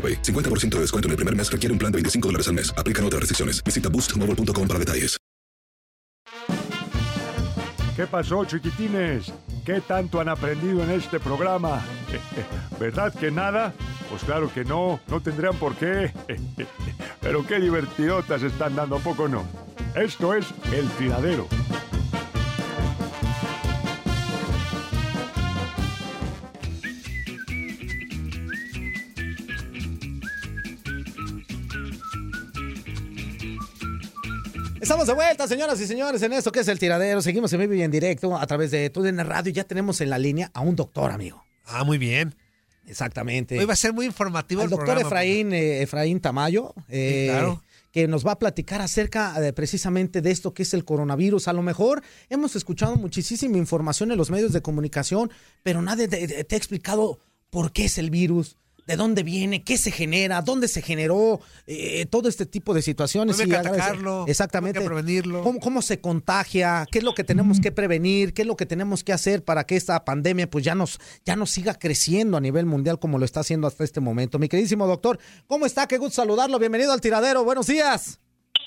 AroPay. 50% de descuento en el primer mes requiere un plan de 25 dólares al mes. Aplican otras restricciones. Visita boostmobile.com para detalles. ¿Qué pasó, chiquitines? ¿Qué tanto han aprendido en este programa? ¿Verdad que nada? Pues claro que no, no tendrían por qué. Pero qué divertidotas están dando, ¿a poco no? Esto es El Tiradero. Estamos de vuelta, señoras y señores, en esto que es el tiradero. Seguimos en vivo y en directo a través de TUDN Radio. Ya tenemos en la línea a un doctor, amigo. Ah, muy bien. Exactamente. Hoy va a ser muy informativo Al el doctor programa. Efraín, eh, Efraín Tamayo, eh, claro. que nos va a platicar acerca precisamente de esto que es el coronavirus. A lo mejor hemos escuchado muchísima información en los medios de comunicación, pero nadie te, te- te ha explicado por qué es el virus, de dónde viene, qué se genera, dónde se generó, eh, todo este tipo de situaciones. Cómo hay que atacarlo, Exactamente. cómo hay que prevenirlo. ¿Cómo, cómo se contagia? ¿Qué es lo que tenemos que prevenir? ¿Qué es lo que tenemos que hacer para que esta pandemia pues ya nos, ya nos siga creciendo a nivel mundial como lo está haciendo hasta este momento? Mi queridísimo doctor, ¿cómo está? Qué gusto saludarlo. Bienvenido al tiradero. Buenos días.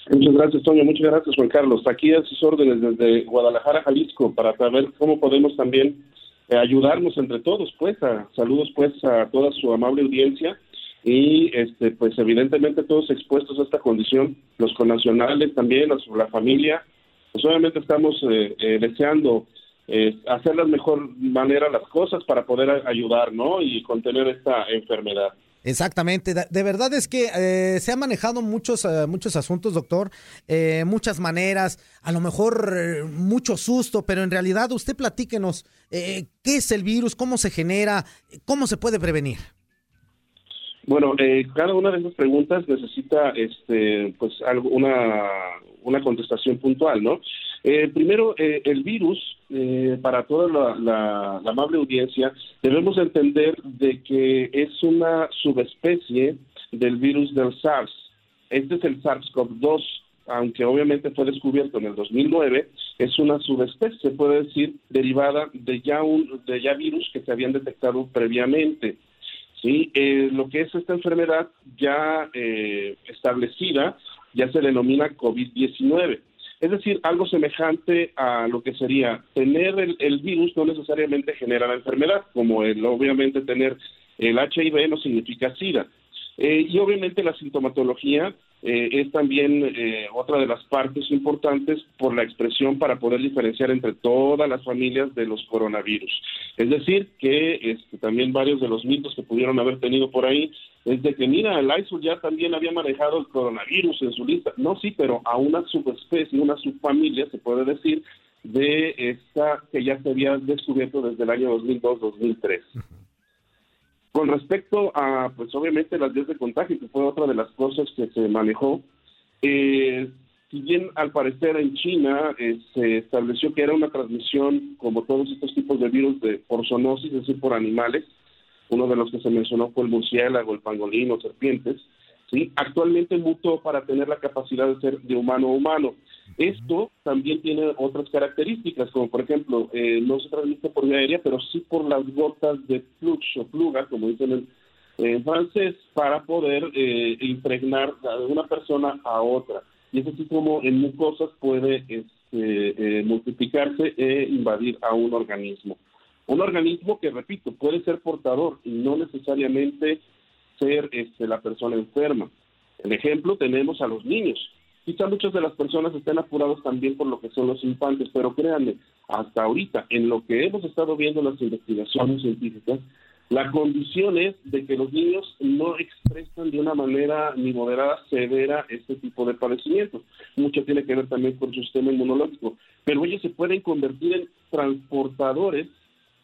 Muchas gracias, Toño. Muchas gracias, Juan Carlos. Aquí a sus órdenes desde Guadalajara, Jalisco, para saber cómo podemos también ayudarnos entre todos, pues. A, saludos, pues, a toda su amable audiencia y, este, pues, evidentemente todos expuestos a esta condición, los connacionales también, a su, la familia. Pues, obviamente estamos eh, eh, deseando eh, hacer de mejor manera las cosas para poder ayudar, ¿no? Y contener esta enfermedad. Exactamente. De, verdad es que eh, se han manejado muchos, eh, muchos asuntos, doctor, eh, muchas maneras, a lo mejor eh, mucho susto, pero en realidad usted platíquenos eh, qué es el virus, cómo se genera, cómo se puede prevenir. Bueno, eh, cada una de esas preguntas necesita, este, pues, algo, una contestación puntual, ¿no? Eh, primero, eh, el virus, eh, para toda la, la- amable audiencia, debemos entender de que es una subespecie del virus del SARS. Este es el SARS-CoV-2, aunque obviamente fue descubierto en el 2009, es una subespecie, se puede decir, derivada de ya un de ya virus que se habían detectado previamente. Sí, eh, lo que es esta enfermedad ya eh, establecida ya se denomina COVID-19. Es decir, algo semejante a lo que sería tener el, el virus no necesariamente genera la enfermedad, como el obviamente tener el HIV no significa SIDA. Eh, y obviamente la sintomatología eh, es también eh, otra de las partes importantes por la expresión para poder diferenciar entre todas las familias de los coronavirus. Es decir, que este, también varios de los mitos que pudieron haber tenido por ahí es de que, mira, el ISO ya también había manejado el coronavirus en su lista. No, sí, pero a una subespecie, una subfamilia, se puede decir, de esta que ya se había descubierto desde el año 2002-2003. Con respecto a, pues obviamente las vías de contagio, que fue otra de las cosas que se manejó, eh, si bien al parecer en China eh, se estableció que era una transmisión, como todos estos tipos de virus, de, por zoonosis, es decir, por animales, uno de los que se mencionó fue el murciélago, el pangolín o serpientes, ¿sí? actualmente mutó para tener la capacidad de ser de humano a humano. Esto también tiene otras características, como por ejemplo, eh, no se transmite por vía aérea, pero sí por las gotas de flux o pluga, como dicen en, francés, para poder eh, impregnar de una persona a otra. Y es así como en mucosas puede este, eh, multiplicarse e invadir a un organismo. Un organismo que, repito, puede ser portador y no necesariamente ser este, la persona enferma. El ejemplo tenemos a los niños. Quizá muchas de las personas estén apurados también por lo que son los infantes, pero créanme, hasta ahorita, en lo que hemos estado viendo en las investigaciones científicas, la condición es de que los niños no expresan de una manera ni moderada severa este tipo de padecimientos. Mucho tiene que ver también con su sistema inmunológico, pero ellos se pueden convertir en transportadores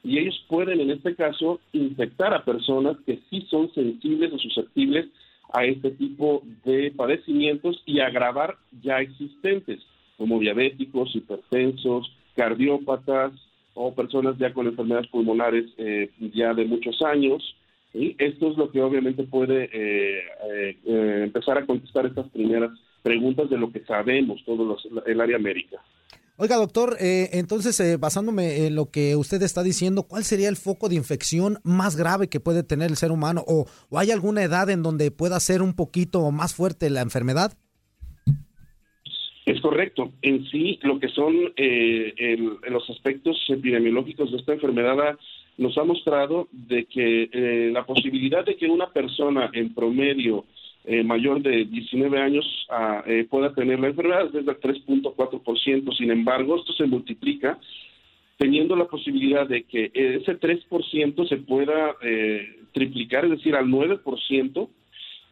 y ellos pueden en este caso infectar a personas que sí son sensibles o susceptibles a este tipo de padecimientos y agravar ya existentes, como diabéticos, hipertensos, cardiópatas o personas ya con enfermedades pulmonares eh, ya de muchos años. Y esto es lo que obviamente puede eh, eh, empezar a contestar estas primeras preguntas de lo que sabemos todo el área médica. Oiga, doctor, eh, entonces, eh, basándome en lo que usted está diciendo, ¿cuál sería el foco de infección más grave que puede tener el ser humano? ¿O, hay alguna edad en donde pueda ser un poquito más fuerte la enfermedad? Es correcto. En sí, lo que son eh, los aspectos epidemiológicos de esta enfermedad nos ha mostrado de que la posibilidad de que una persona en promedio eh, mayor de 19 años ah, eh, pueda tener la enfermedad es del 3.4%. Sin embargo, esto se multiplica teniendo la posibilidad de que ese 3% se pueda eh, triplicar, es decir, al 9%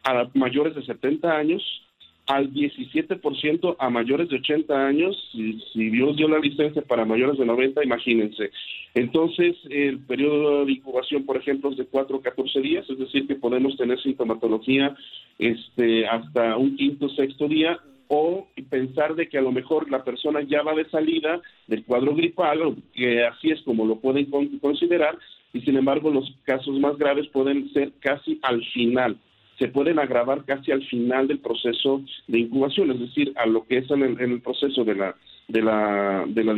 a mayores de 70 años al 17% a mayores de 80 años, si, si, Dios dio la licencia para mayores de 90, imagínense. Entonces, el periodo de incubación, por ejemplo, es de 4 a 14 días, es decir, que podemos tener sintomatología este, hasta un quinto, sexto día, o pensar de que a lo mejor la persona ya va de salida del cuadro gripal, que así es como lo pueden considerar, y sin embargo los casos más graves pueden ser casi al final se pueden agravar casi al final del proceso de incubación, es decir, a lo que es en el, proceso de la de la de la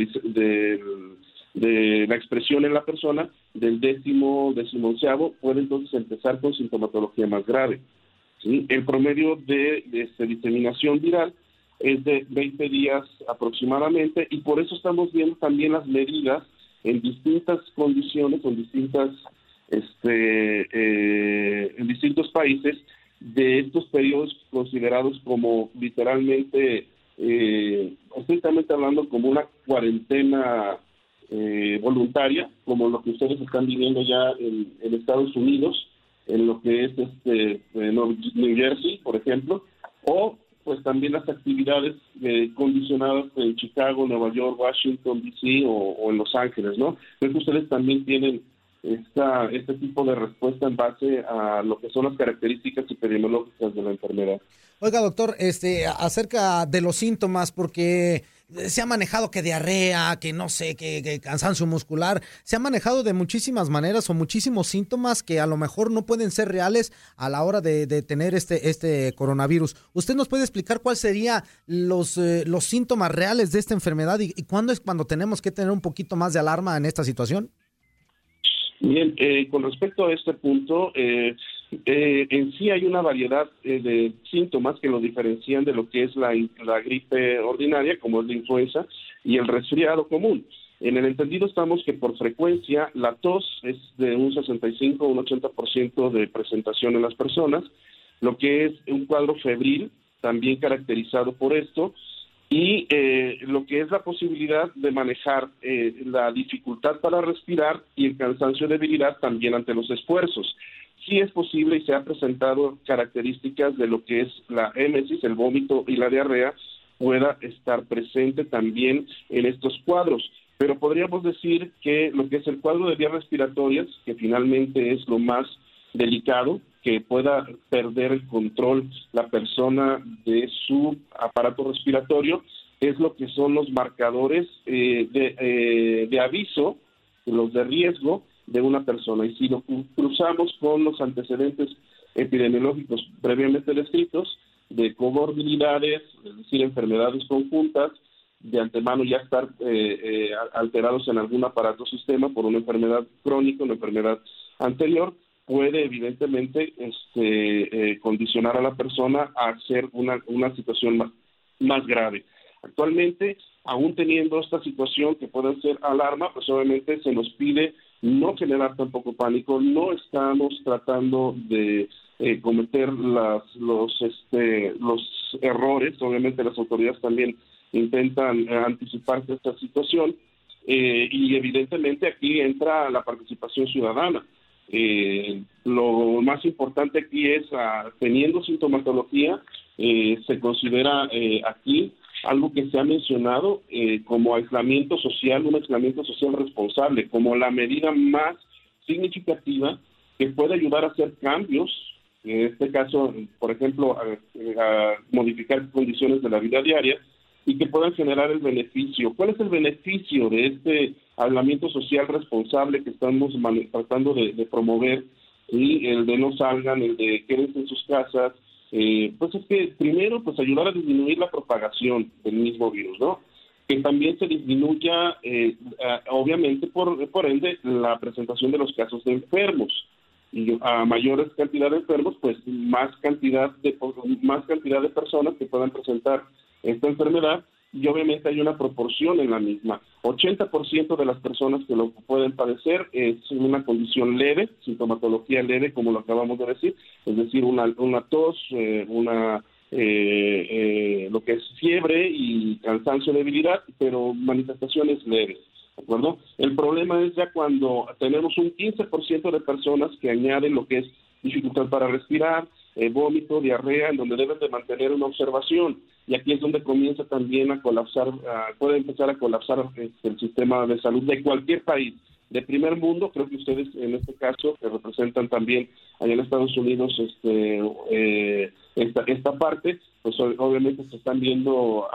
de, la expresión en la persona del décimo décimo puede entonces empezar con sintomatología más grave. El promedio de, de este, diseminación viral es de 20 días aproximadamente y por eso estamos viendo también las medidas en distintas condiciones, en distintas este, eh, en distintos países de estos periodos considerados como literalmente, eh, estrictamente hablando, como una cuarentena eh, voluntaria, como lo que ustedes están viviendo ya en, Estados Unidos, en lo que es este New Jersey, por ejemplo, o pues también las actividades condicionadas en Chicago, Nueva York, Washington, D.C. O, o, en Los Ángeles, ¿no? Creo que ustedes también tienen esta, este tipo de respuesta en base a lo que son las características epidemiológicas de la enfermedad. Oiga, doctor, este, acerca de los síntomas, porque se ha manejado que diarrea, que no sé, que, cansancio muscular, se ha manejado de muchísimas maneras o muchísimos síntomas que a lo mejor no pueden ser reales a la hora de, tener este, este coronavirus. ¿Usted nos puede explicar cuáles serían los, eh, los síntomas reales de esta enfermedad y, y cuándo es cuando tenemos que tener un poquito más de alarma en esta situación? Bien, eh, con respecto a este punto, eh, eh, en sí hay una variedad de síntomas que lo diferencian de lo que es la, gripe ordinaria, como es la influenza, y el resfriado común. En el entendido estamos que por frecuencia la tos es de un 65 o un 80% de presentación en las personas, lo que es un cuadro febril también caracterizado por esto, y eh, lo que es la posibilidad de manejar eh, la dificultad para respirar y el cansancio de debilidad también ante los esfuerzos. Sí es posible y se han presentado características de lo que es la émesis, el vómito y la diarrea, pueda estar presente también en estos cuadros. Pero podríamos decir que lo que es el cuadro de vías respiratorias, que finalmente es lo más delicado, que pueda perder el control la persona de su aparato respiratorio, es lo que son los marcadores eh, de, eh, de aviso, los de riesgo de una persona. Y si lo cruzamos con los antecedentes epidemiológicos previamente descritos, de comorbilidades, es decir, enfermedades conjuntas, de antemano ya estar eh, eh, alterados en algún aparato sistema por una enfermedad crónica, una enfermedad anterior, puede evidentemente este, eh, condicionar a la persona a hacer una, una situación más, más grave. Actualmente, aún teniendo esta situación que puede ser alarma, pues obviamente se nos pide no generar tampoco pánico, no estamos tratando de eh, cometer las, los, este, los errores, obviamente las autoridades también intentan eh, anticiparse esta situación y evidentemente aquí entra la participación ciudadana. Eh, lo más importante aquí es, ah, teniendo sintomatología, eh, se considera eh, aquí algo que se ha mencionado eh, como aislamiento social, un aislamiento social responsable, como la medida más significativa que puede ayudar a hacer cambios, en este caso, por ejemplo, a, a modificar condiciones de la vida diaria y que puedan generar el beneficio. ¿Cuál es el beneficio de este aislamiento social responsable que estamos tratando de, promover? Y el de no salgan, el de quédense en sus casas, eh, pues es que primero, pues ayudar a disminuir la propagación del mismo virus, ¿no? Que también se disminuya, eh, obviamente, por, por ende, la presentación de los casos de enfermos. Y a mayores cantidad de enfermos, pues más cantidad de más cantidad de personas que puedan presentar esta enfermedad y obviamente hay una proporción en la misma. 80% de las personas que lo pueden padecer es una condición leve, sintomatología leve, como lo acabamos de decir, es decir, una, una tos, eh, una eh, eh, lo que es fiebre y cansancio, debilidad, pero manifestaciones leves. ¿De acuerdo? El problema es ya cuando tenemos un 15% de personas que añaden lo que es dificultad para respirar, vómito, diarrea, en donde deben de mantener una observación. Y aquí es donde comienza también a colapsar, ah, puede empezar a colapsar este, el sistema de salud de cualquier país. De primer mundo, creo que ustedes en este caso, que representan también allá en Estados Unidos este, eh, esta, esta parte, pues obviamente se están viendo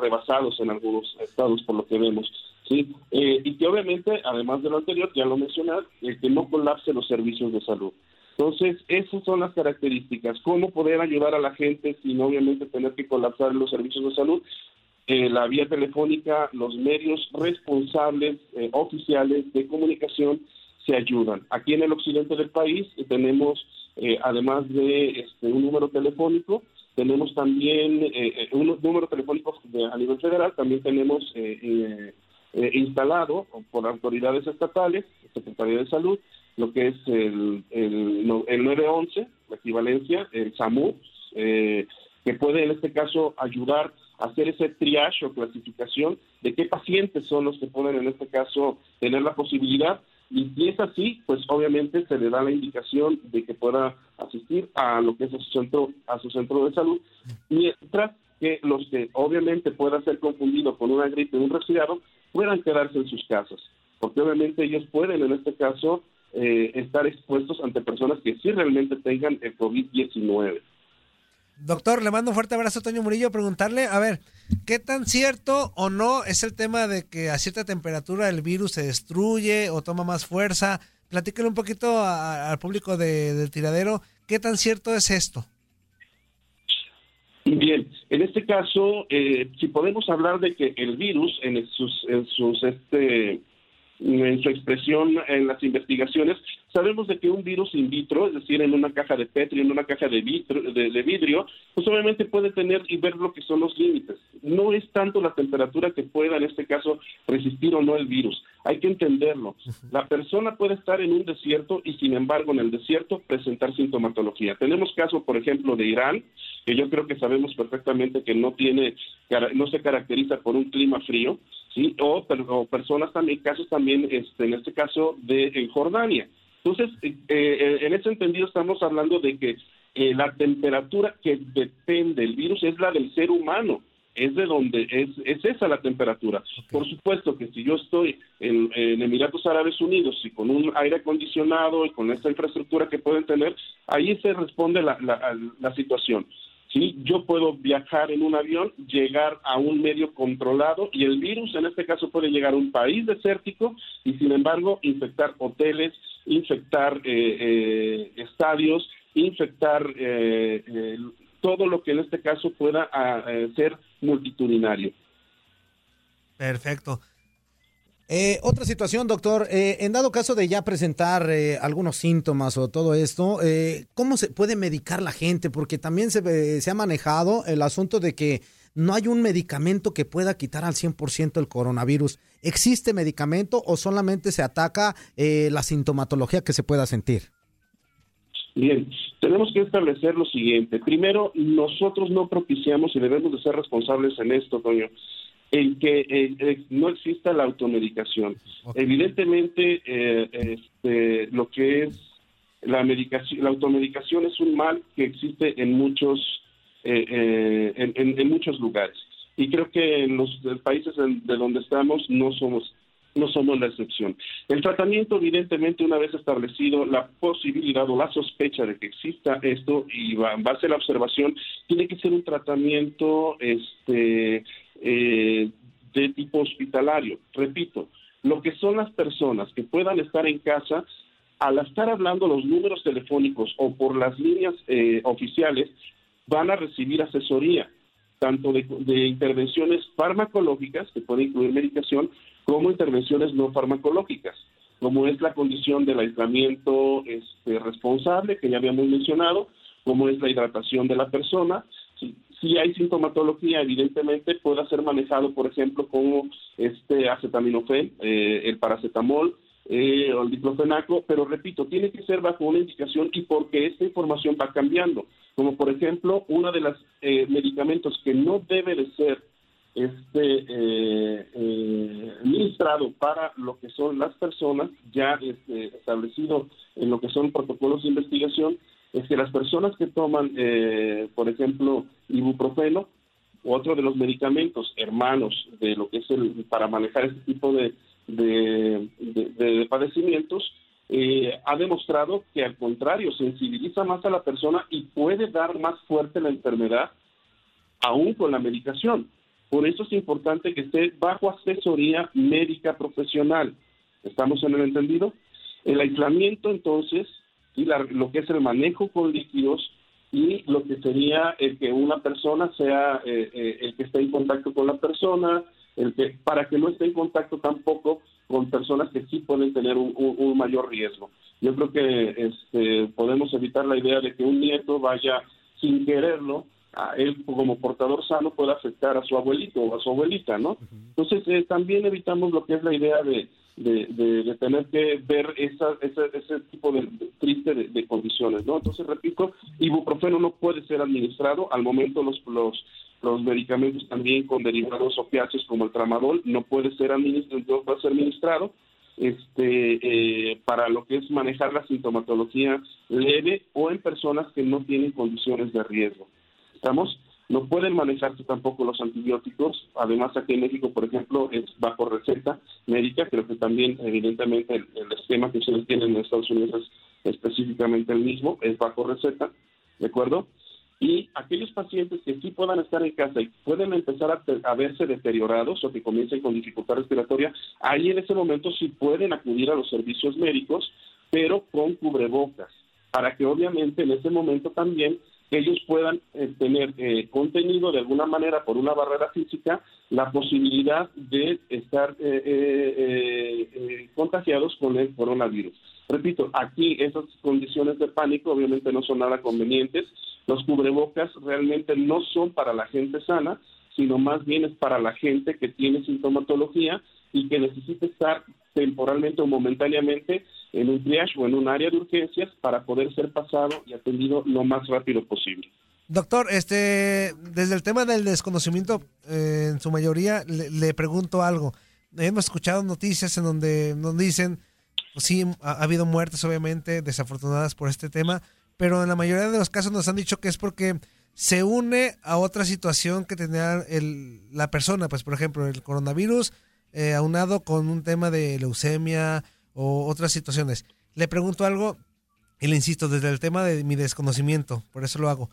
rebasados en algunos estados por lo que vemos. ¿sí? Eh, y que obviamente, además de lo anterior, ya lo mencioné, eh, que no colapse los servicios de salud. Entonces, esas son las características. ¿Cómo poder ayudar a la gente sin obviamente tener que colapsar los servicios de salud? Eh, la vía telefónica, los medios responsables, eh, oficiales de comunicación se ayudan. Aquí en el occidente del país eh, tenemos, eh, además de este, un número telefónico, tenemos también eh, un número telefónico de- a nivel federal, también tenemos instalado por autoridades estatales, Secretaría de Salud, lo que es el, el, el 911, la equivalencia, el SAMU, eh, que puede en este caso ayudar a hacer ese triage o clasificación de qué pacientes son los que pueden en este caso tener la posibilidad. Y si es así, pues obviamente se le da la indicación de que pueda asistir a lo que es su centro, a su centro de salud, mientras que los que obviamente puedan ser confundidos con una gripe o un resfriado puedan quedarse en sus casas, porque obviamente ellos pueden en este caso eh, estar expuestos ante personas que sí realmente tengan el COVID-19. Doctor, le mando un fuerte abrazo a Toño Murillo. Preguntarle, a ver, ¿qué tan cierto o no es el tema de que a cierta temperatura el virus se destruye o toma más fuerza? Platíquele un poquito a- al público de- del tiradero. ¿Qué tan cierto es esto? Bien, en este caso, eh, si podemos hablar de que el virus en sus, en sus este, en su expresión en las investigaciones, sabemos de que un virus in vitro, es decir, en una caja de Petri, en una caja de, de, vidrio, pues obviamente puede tener y ver lo que son los límites. No es tanto la temperatura que pueda, en este caso, resistir o no el virus. Hay que entenderlo. La persona puede estar en un desierto y, sin embargo, en el desierto presentar sintomatología. Tenemos caso, por ejemplo, de Irán, que yo creo que sabemos perfectamente que no tiene, no se caracteriza por un clima frío, ¿sí? O, personas también, casos también, este, en este caso de Jordania. Entonces, eh, eh, en ese entendido estamos hablando de que eh, la temperatura que depende del virus es la del ser humano, es de donde es, es esa la temperatura. Por supuesto que si yo estoy en, Emiratos Árabes Unidos y con un aire acondicionado y con esta infraestructura que pueden tener, ahí se responde la, la, la situación. ¿Sí? Yo puedo viajar en un avión, llegar a un medio controlado y el virus en este caso puede llegar a un país desértico y sin embargo infectar hoteles, infectar eh, eh, estadios, infectar eh, todo lo que en este caso pueda ah, ser multitudinario. Perfecto. Eh, otra situación, doctor, eh, en dado caso de ya presentar eh, algunos síntomas o todo esto, ¿cómo se puede medicar la gente? Porque también se, se, ha manejado el asunto de que no hay un medicamento que pueda quitar al 100% el coronavirus. ¿Existe medicamento o solamente se ataca la sintomatología que se pueda sentir? Bien, tenemos que establecer lo siguiente. Primero, nosotros no propiciamos y debemos de ser responsables en esto, Toño en que no exista la automedicación. Evidentemente, eh, este, lo que es la medicación, la automedicación es un mal que existe en muchos, eh, eh, en, muchos lugares. Y creo que en los países de donde estamos no somos no somos la excepción. El tratamiento, evidentemente, una vez establecido la posibilidad o la sospecha de que exista esto y en base a la observación, tiene que ser un tratamiento este, eh, de tipo hospitalario. Repito, lo que son las personas que puedan estar en casa, al estar hablando los números telefónicos o por las líneas eh, oficiales, van a recibir asesoría, tanto de, intervenciones farmacológicas, que puede incluir medicación, como intervenciones no farmacológicas, como es la condición del aislamiento este, responsable, que ya habíamos mencionado, como es la hidratación de la persona, si hay sintomatología, evidentemente puede ser manejado, por ejemplo, como este acetaminofén, eh, el paracetamol eh, o el diclofenaco, pero repito, tiene que ser bajo una indicación y porque esta información va cambiando. Como por ejemplo, uno de los eh, medicamentos que no debe de ser este administrado para lo que son las personas, ya este, establecido en lo que son protocolos de investigación, es que las personas que toman, eh, por ejemplo, ibuprofeno, otro de los medicamentos hermanos de lo que es el para manejar este tipo de, de, padecimientos, eh, ha demostrado que al contrario sensibiliza más a la persona y puede dar más fuerte la enfermedad aún con la medicación. Por eso es importante que esté bajo asesoría médica profesional. ¿Estamos en el entendido? El aislamiento entonces y lo que es el manejo con líquidos y lo que sería el que una persona sea eh, eh, el que esté en contacto con la persona, el que para que no esté en contacto tampoco con personas que sí pueden tener un, mayor riesgo. Yo creo que este, podemos evitar la idea de que un nieto vaya sin quererlo a él como portador sano pueda afectar a su abuelito o a su abuelita, ¿no? Entonces eh, también evitamos lo que es la idea de de, tener que ver esa, ese tipo de, triste de, condiciones, ¿no? Entonces, repito, ibuprofeno no puede ser administrado. Al momento los, los, los medicamentos también con derivados opiáceos como el tramadol no puede ser administrado, no ser administrado este, eh, para lo que es manejar la sintomatología leve o en personas que no tienen condiciones de riesgo. ¿Estamos? No pueden manejarse tampoco los antibióticos. Además, aquí en México, por ejemplo, es bajo receta médica. Creo que también, evidentemente, el, esquema que ustedes tienen en Estados Unidos es específicamente el mismo, es bajo receta, ¿de acuerdo? Y aquellos pacientes que sí puedan estar en casa y pueden empezar a, a, verse deteriorados o que comiencen con dificultad respiratoria, ahí en ese momento sí pueden acudir a los servicios médicos, pero con cubrebocas, para que obviamente en ese momento también ellos puedan eh, tener eh, contenido de alguna manera por una barrera física la posibilidad de estar eh, contagiados con el coronavirus. Repito, aquí esas condiciones de pánico obviamente no son nada convenientes. Los cubrebocas realmente no son para la gente sana, sino más bien es para la gente que tiene sintomatología y que necesita estar temporalmente o momentáneamente en un triage o en un área de urgencias para poder ser pasado y atendido lo más rápido posible. Doctor, este, desde el tema del desconocimiento, eh, en su mayoría, le, pregunto algo. Hemos escuchado noticias en donde nos dicen, pues sí, ha, habido muertes obviamente desafortunadas por este tema, pero en la mayoría de los casos nos han dicho que es porque se une a otra situación que tenía el, la persona, pues por ejemplo el coronavirus eh, aunado con un tema de leucemia o otras situaciones. Le pregunto algo y le insisto desde el tema de mi desconocimiento, por eso lo hago.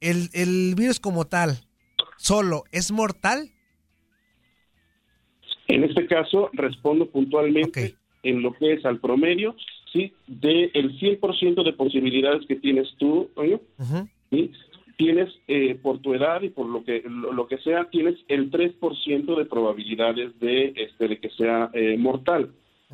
¿El, el virus como tal, solo, es mortal? En este caso, respondo puntualmente en lo que es al promedio, ¿sí? De el 100% de posibilidades que tienes tú, ¿sí? Tienes eh, por tu edad y por lo que lo, que sea tienes el 3% de probabilidades de este de que sea eh, mortal.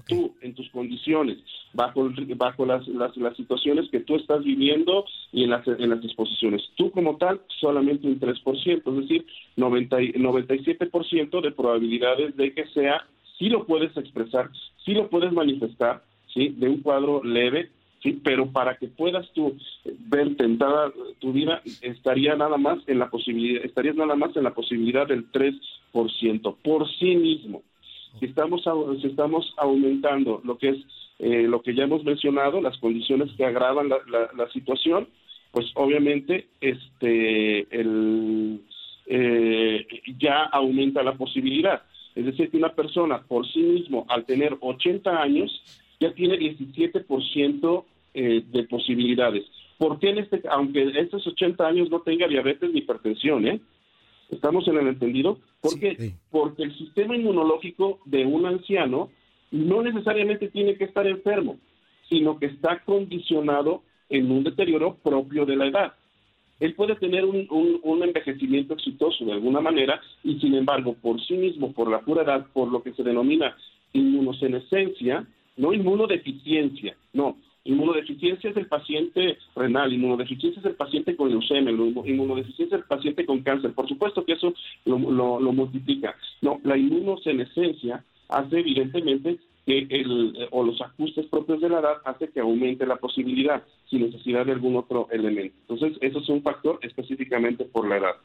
Tú en tus condiciones bajo bajo las, las, las, situaciones que tú estás viviendo y en las en las disposiciones. Tú como tal solamente un 3% es decir 90 97% de probabilidades de que sea si lo puedes expresar si lo puedes manifestar sí de un cuadro leve sí, pero para que puedas tú ver tentada estaría nada más en la posibilidad, estarías nada más en la posibilidad del 3% por sí mismo. Si estamos, si estamos aumentando lo que es eh, lo que ya hemos mencionado, las condiciones que agravan la, la, situación, pues obviamente este el, eh, ya aumenta la posibilidad. Es decir, que una persona por sí mismo, al tener 80 años, ya tiene 17% eh, de posibilidades. ¿Por qué en este, aunque estos 80 años no tenga diabetes ni hipertensión, eh? ¿Estamos en el entendido? Porque, porque el sistema inmunológico de un anciano no necesariamente tiene que estar enfermo, sino que está condicionado en un deterioro propio de la edad. Él puede tener un, un, envejecimiento exitoso de alguna manera y sin embargo por sí mismo, por la pura edad, por lo que se denomina inmunosenescencia, no inmunodeficiencia, no. Inmunodeficiencia es el paciente renal, inmunodeficiencia es el paciente con leucemia, inmunodeficiencia es el paciente con cáncer. Por supuesto que eso lo, lo, multiplica. No, la inmunosenescencia hace evidentemente que el, o los ajustes propios de la edad hace que aumente la posibilidad sin necesidad de algún otro elemento. Entonces, eso es un factor específicamente por la edad.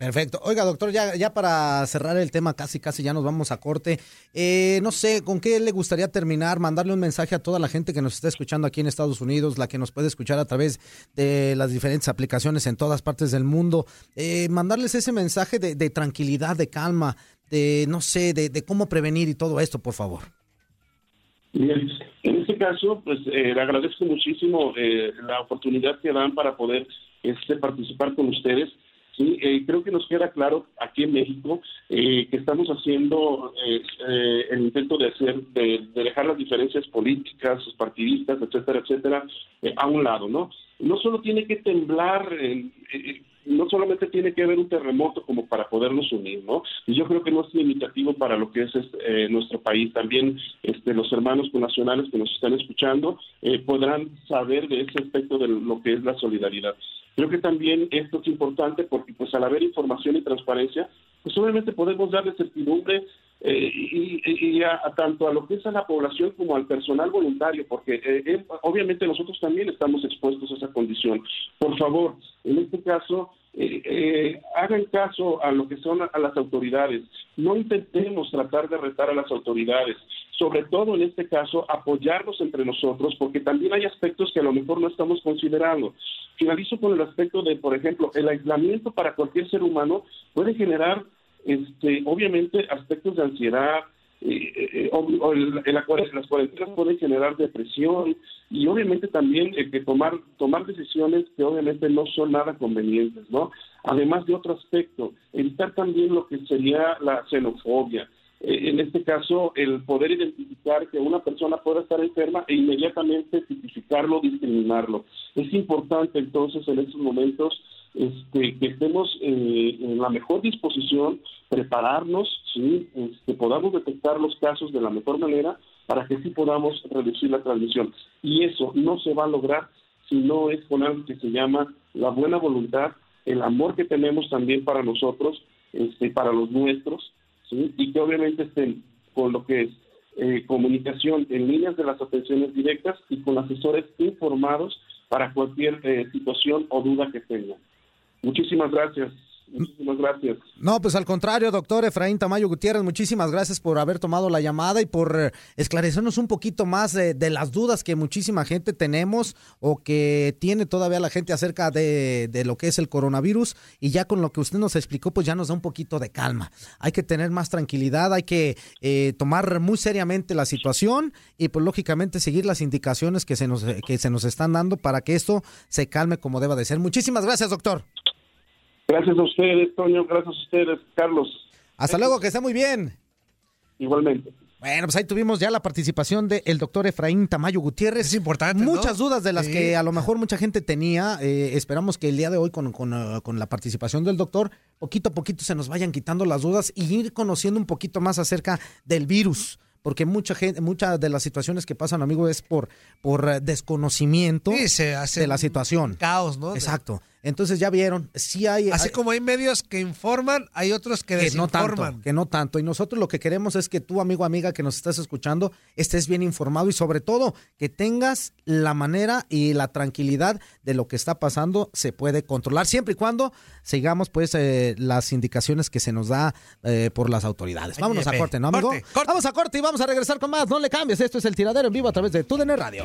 Perfecto. Oiga, doctor, ya, ya para cerrar el tema, casi, casi ya nos vamos a corte. Eh, no sé, ¿con qué le gustaría terminar? Mandarle un mensaje a toda la gente que nos está escuchando aquí en Estados Unidos, la que nos puede escuchar a través de las diferentes aplicaciones en todas partes del mundo. Eh, mandarles ese mensaje de, tranquilidad, de calma, de, no sé, de, cómo prevenir y todo esto, por favor. Bien, en este caso, pues eh, le agradezco muchísimo la oportunidad que dan para poder este, participar con ustedes. Sí, eh, creo que nos queda claro aquí en México eh, que estamos haciendo eh, el intento de hacer, de, dejar las diferencias políticas, partidistas, etcétera, etcétera, a un lado, ¿no? No solo tiene que temblar, no solamente tiene que haber un terremoto como para podernos unir, ¿no? Y yo creo que no es limitativo para lo que es este, nuestro país. También este, los hermanos nacionales que nos están escuchando podrán saber de ese aspecto de lo que es la solidaridad. Creo que también esto es importante porque pues al haber información y transparencia, pues obviamente podemos darle certidumbre eh, y, a, tanto a lo que es a la población como al personal voluntario, porque eh, eh, obviamente nosotros también estamos expuestos a esa condición. Por favor, en este caso, hagan caso a lo que son a las autoridades. No intentemos tratar de retar a las autoridades sobre todo en este caso, apoyarnos entre nosotros, porque también hay aspectos que a lo mejor no estamos considerando. Finalizo con el aspecto de, por ejemplo, el aislamiento para cualquier ser humano puede generar, este, obviamente, aspectos de ansiedad, eh, eh, o, las cuarentenas pueden generar depresión y obviamente también eh, tomar tomar decisiones que obviamente no son nada convenientes, ¿no? Además de otro aspecto, evitar también lo que sería la xenofobia, eh, en este caso, el poder identificar que una persona pueda estar enferma e inmediatamente tipificarlo, discriminarlo. Es importante entonces en estos momentos este, que estemos eh, en la mejor disposición, prepararnos, ¿sí? este, podamos detectar los casos de la mejor manera para que sí podamos reducir la transmisión. Y eso no se va a lograr si no es con algo que se llama la buena voluntad, el amor que tenemos también para nosotros, este, para los nuestros, y que obviamente estén con lo que es eh, comunicación en líneas de las atenciones directas y con asesores informados para cualquier eh, situación o duda que tengan. Muchísimas gracias. Muchísimas gracias. No, pues al contrario, doctor Efraín Tamayo Gutiérrez, muchísimas gracias por haber tomado la llamada y por eh, esclarecernos un poquito más de, las dudas que muchísima gente tenemos o que tiene todavía la gente acerca de, lo que es el coronavirus. Y ya con lo que usted nos explicó, pues ya nos da un poquito de calma. Hay que tener más tranquilidad, hay que eh, tomar muy seriamente la situación y pues lógicamente seguir las indicaciones que se, nos, que se nos están dando para que esto se calme como deba de ser. Muchísimas gracias, doctor. Gracias a ustedes, Toño. Gracias a ustedes, Carlos. Hasta luego, que esté muy bien. Igualmente. Bueno, pues ahí tuvimos ya la participación del doctor Efraín Tamayo Gutiérrez. Es importante. Muchas dudas de las que a lo mejor mucha gente tenía. Eh, esperamos que el día de hoy, con, con, uh, con, la participación del doctor, poquito a poquito se nos vayan quitando las dudas y ir conociendo un poquito más acerca del virus porque mucha gente, muchas de las situaciones que pasan, amigo, es por, por eh, desconocimiento de la situación. Caos, ¿no? Exacto. Entonces ya vieron, sí hay... Así como hay medios que informan, hay otros que, que No tanto, que no tanto. Y nosotros lo que queremos es que tú, amigo, amiga, que nos estás escuchando, estés bien informado y sobre todo que tengas la manera y la tranquilidad de lo que está pasando se puede controlar siempre y cuando sigamos pues eh, las indicaciones que se nos da eh, por las autoridades. Vámonos a corte, ¿no, amigo? Vamos a corte y vamos a regresar con más. No le cambies, esto es el tiradero en vivo a través de TUDN Radio.